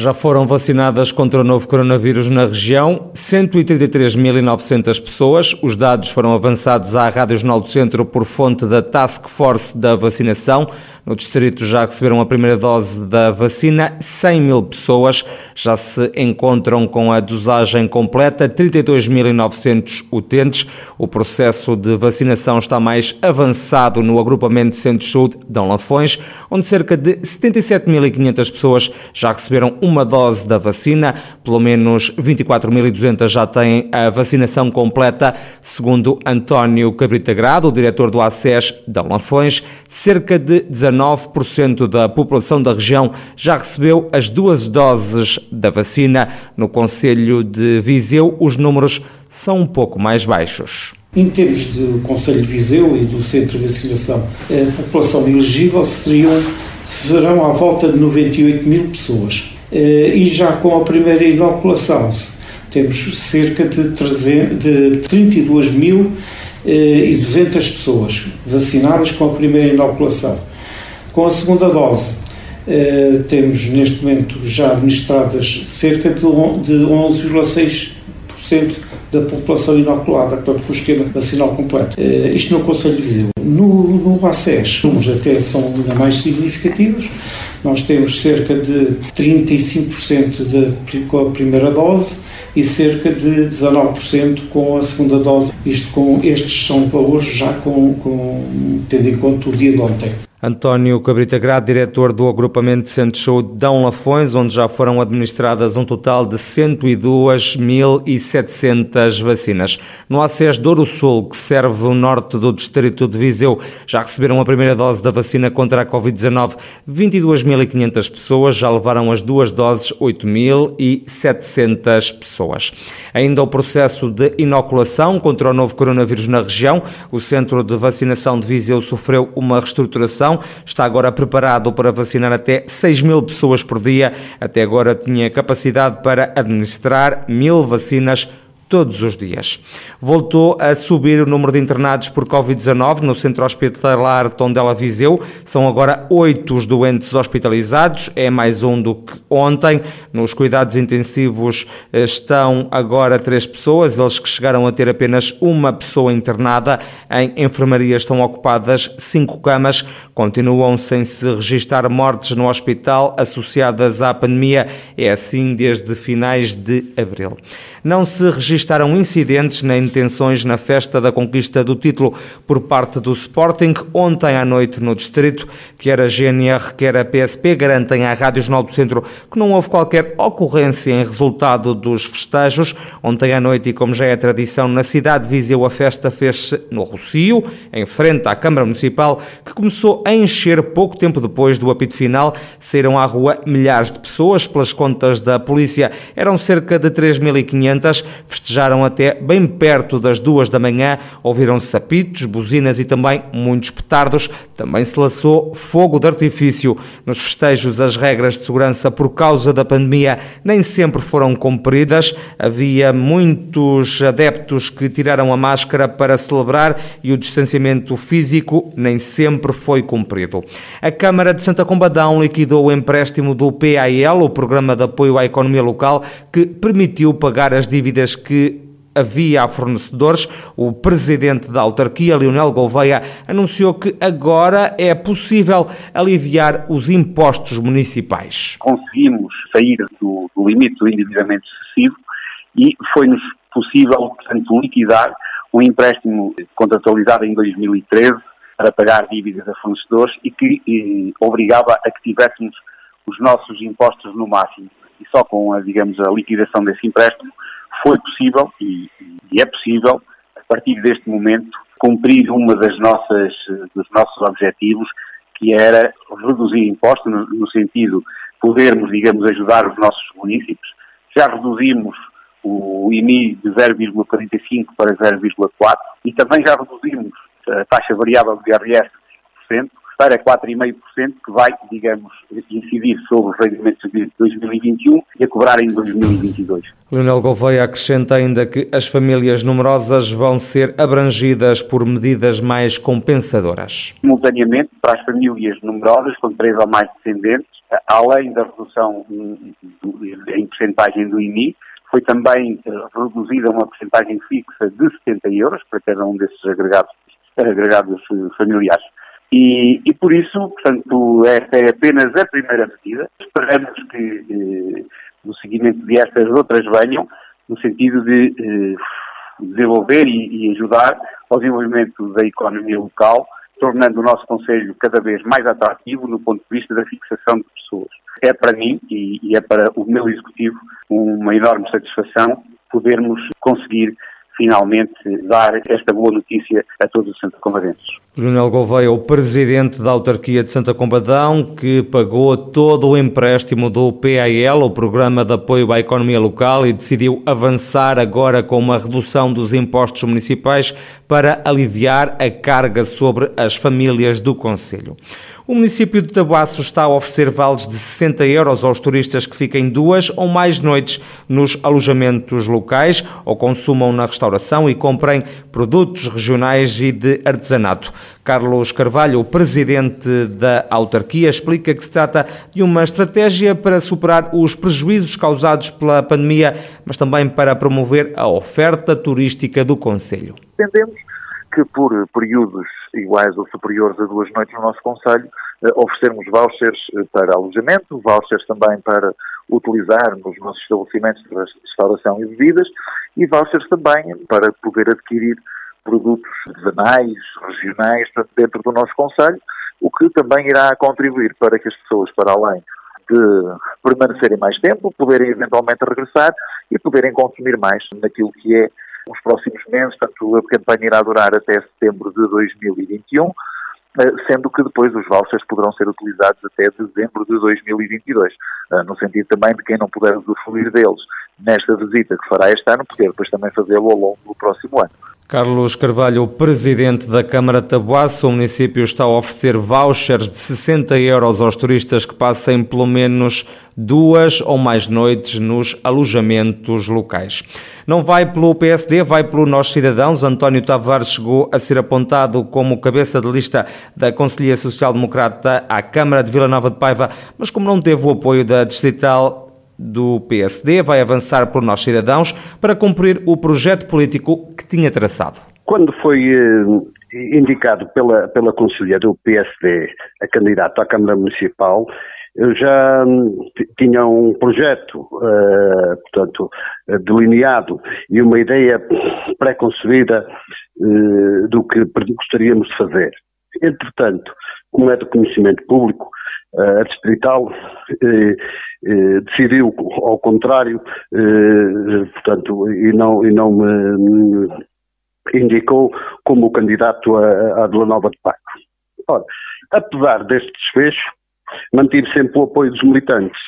Já foram vacinadas contra o novo coronavírus na região 133.900 pessoas. Os dados foram avançados à Rádio Jornal do Centro por fonte da Task Force da Vacinação. No distrito já receberam a primeira dose da vacina. 100 mil pessoas já se encontram com a dosagem completa. 32.900 utentes. O processo de vacinação está mais avançado no agrupamento de Centro de Dom Lafões, onde cerca de 77.500 pessoas já receberam uma dose da vacina. Pelo menos 24.200 já têm a vacinação completa, segundo António Cabrita Grado, o diretor do ACES Dom Lafões. Cerca de 19 19% da população da região já recebeu as duas doses da vacina. No Conselho de Viseu, os números são um pouco mais baixos. Em termos do Conselho de Viseu e do Centro de Vacinação, a população elegível seriam, serão à volta de 98 mil pessoas. Eh, e já com a primeira inoculação, temos cerca de, 300, de 32 mil eh, e 200 pessoas vacinadas com a primeira inoculação. Com a segunda dose, eh, temos neste momento já administradas cerca de 11,6% da população inoculada, portanto, com o esquema vacinal completo. Eh, isto no Conselho de Viseu. No, no ACES, os números até são ainda mais significativos. Nós temos cerca de 35% de, com a primeira dose e cerca de 19% com a segunda dose. Isto com, estes são valores já com, com, tendo em conta o dia de ontem. António Cabrita Grado, diretor do agrupamento de Centro de Saúde Dão Lafões, onde já foram administradas um total de 102.700 vacinas. No ACES Douro Sul, que serve o norte do distrito de Viseu, já receberam a primeira dose da vacina contra a Covid-19. 22.500 pessoas já levaram as duas doses, 8.700 pessoas. Ainda o processo de inoculação contra o novo coronavírus na região. O centro de vacinação de Viseu sofreu uma reestruturação está agora preparado para vacinar até 6 mil pessoas por dia. Até agora tinha capacidade para administrar mil vacinas todos os dias. Voltou a subir o número de internados por Covid-19 no centro hospitalar Tondela Viseu. São agora oito os doentes hospitalizados, é mais um do que ontem. Nos cuidados intensivos eh, estão agora três pessoas, eles que chegaram a ter apenas uma pessoa internada. Em enfermaria estão ocupadas cinco camas. Continuam sem se registrar mortes no hospital associadas à pandemia. É assim desde finais de abril. Não se registra registaram incidentes nem intenções na festa da conquista do título por parte do Sporting ontem à noite no distrito, quer a GNR, quer a PSP garantem à Rádio Jornal do Centro que não houve qualquer ocorrência em resultado dos festejos. Ontem à noite, e como já é tradição, na cidade de Viseu a festa fez-se no Rocio, em frente à Câmara Municipal, que começou a encher pouco tempo depois do apito final. Saíram à rua milhares de pessoas, pelas contas da polícia eram cerca de 3.500, festejaram até bem perto das duas da manhã, ouviram-se apitos, buzinas e também muitos petardos. Também se laçou fogo de artifício. Nos festejos, as regras de segurança por causa da pandemia nem sempre foram cumpridas. Havia muitos adeptos que tiraram a máscara para celebrar e o distanciamento físico nem sempre foi cumprido. A Câmara de Santa Combadão liquidou o empréstimo do PAL, o Programa de Apoio à Economia Local, que permitiu pagar as dívidas que havia a fornecedores, o presidente da autarquia, Leonel Gouveia, anunciou que agora é possível aliviar os impostos municipais. Conseguimos sair do, do limite do endividamento excessivo e foi-nos possível, portanto, liquidar um empréstimo contratualizado em 2013 para pagar dívidas a fornecedores e que e, obrigava a que tivéssemos os nossos impostos no máximo. E só com a, digamos, a liquidação desse empréstimo foi possível e, e é possível, a partir deste momento, cumprir uma das nossas, dos nossos objetivos, que era reduzir impostos, no, no sentido de podermos, digamos, ajudar os nossos municípios. Já reduzimos o IMI de 0,45 para 0,4 e também já reduzimos a taxa variável de IRS de 100%, para 4,5%, que vai, digamos, incidir sobre os rendimentos de 2021 e a cobrar em 2022. Leonel Gouveia acrescenta ainda que as famílias numerosas vão ser abrangidas por medidas mais compensadoras. Simultaneamente, para as famílias numerosas, com três ou mais descendentes, além da redução em percentagem do IMI, foi também eh, reduzida uma percentagem fixa de 70 euros para cada um desses agregados, agregados eh, familiares. E, e, por isso, portanto, esta é apenas a primeira medida. Esperamos que eh, no seguimento de estas outras venham, no sentido de eh, desenvolver e, e, ajudar ao desenvolvimento da economia local, tornando o nosso Conselho cada vez mais atrativo no ponto de vista da fixação de pessoas. É para mim e, e é para o meu Executivo uma enorme satisfação podermos conseguir finalmente dar esta boa notícia a todos os Santa Combadenses. Leonel Gouveia, o presidente da autarquia de Santa Combadão, que pagou todo o empréstimo do PAL, o Programa de Apoio à Economia Local, e decidiu avançar agora com uma redução dos impostos municipais para aliviar a carga sobre as famílias do Conselho. O município de Tabuaço está a oferecer vales de 60 euros aos turistas que fiquem duas ou mais noites nos alojamentos locais ou consumam na restauração e comprem produtos regionais e de artesanato. Carlos Carvalho, presidente da autarquia, explica que se trata de uma estratégia para superar os prejuízos causados pela pandemia, mas também para promover a oferta turística do Conselho. Entendemos que por períodos iguais ou superiores a duas noites no nosso Conselho, eh, oferecermos vouchers eh, para alojamento, vouchers também para utilizar nos nossos estabelecimentos de restauração e bebidas e vouchers também para poder adquirir produtos artesanais, regionais, dentro do nosso Conselho, o que também irá contribuir para que as pessoas, para além de permanecerem mais tempo, poderem eventualmente regressar e poderem consumir mais naquilo que é os próximos meses, portanto a campanha irá durar até setembro de 2021, eh, sendo que depois os vouchers poderão ser utilizados até dezembro de 2022, eh, no sentido também de quem não puder usufruir deles nesta visita que fará este ano, poder depois também fazê-lo ao longo do próximo ano. Carlos Carvalho, presidente da Câmara de Tabuaço, o município está a oferecer vouchers de 60 euros aos turistas que passem pelo menos duas ou mais noites nos alojamentos locais. Não vai pelo PSD, vai pelo Nós Cidadãos. António Tavares chegou a ser apontado como cabeça de lista da Conselhia Social Democrata à Câmara de Vila Nova de Paiva, mas como não teve o apoio da Distrital do PSD vai avançar por nós cidadãos para cumprir o projeto político que tinha traçado. Quando foi eh, indicado pela, pela Conselhia do PSD a candidato à Câmara Municipal, eu já hum, tinha um projeto, uh, portanto, delineado e uma ideia pré-concebida uh, do que gostaríamos de fazer. Entretanto, como é do conhecimento público, a Distrital eh, eh, decidiu ao contrário, eh, portanto, e não, e não me indicou como candidato à, Vila Nova de Paco. Ora, apesar deste desfecho, mantive sempre o apoio dos militantes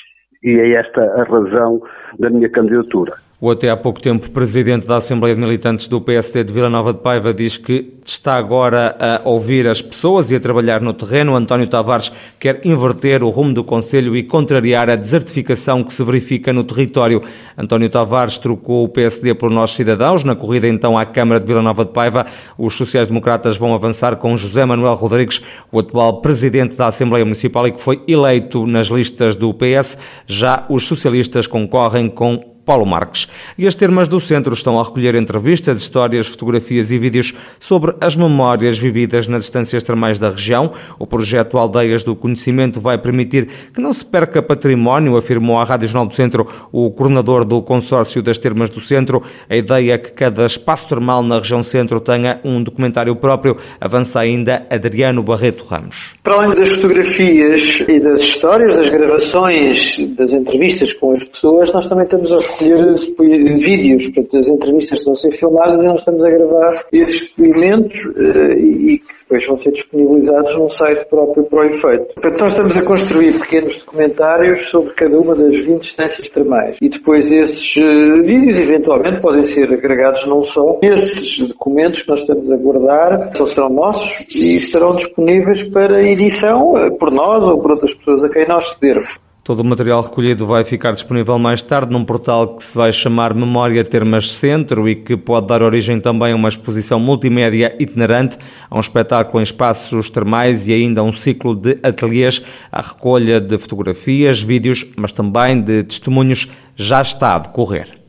e é esta a razão da minha candidatura. O até há pouco tempo presidente da Assembleia de Militantes do PSD de Vila Nova de Paiva diz que está agora a ouvir as pessoas e a trabalhar no terreno. António Tavares quer inverter o rumo do Conselho e contrariar a desertificação que se verifica no território. António Tavares trocou o PSD por Nós Cidadãos. Na corrida então à Câmara de Vila Nova de Paiva, os sociais-democratas vão avançar com José Manuel Rodrigues, o atual presidente da Assembleia Municipal e que foi eleito nas listas do PS. Já os socialistas concorrem com Paulo Marques. E as termas do centro estão a recolher entrevistas, histórias, fotografias e vídeos sobre as memórias vividas nas estâncias termais da região. O projeto Aldeias do Conhecimento vai permitir que não se perca património, afirmou à Rádio Jornal do Centro o coordenador do consórcio das termas do centro. A ideia é que cada espaço termal na região centro tenha um documentário próprio. Avança ainda Adriano Barreto Ramos. Para além das fotografias e das histórias, das gravações, das entrevistas com as pessoas, nós também temos a recolher vídeos, portanto as entrevistas estão a ser filmadas e nós estamos a gravar esses depoimentos uh, e que depois vão ser disponibilizados num site próprio para o efeito. Portanto, nós estamos a construir pequenos documentários sobre cada uma das 20 instâncias termais e depois esses uh, vídeos eventualmente podem ser agregados não só. Esses documentos que nós estamos a guardar só serão nossos e estarão disponíveis para edição uh, por nós ou por outras pessoas a quem nós cedermos. Todo o material recolhido vai ficar disponível mais tarde num portal que se vai chamar Memória Termas Centro e que pode dar origem também a uma exposição multimédia itinerante, a um espetáculo em espaços termais e ainda a um ciclo de ateliês, a recolha de fotografias, vídeos, mas também de testemunhos já está a decorrer.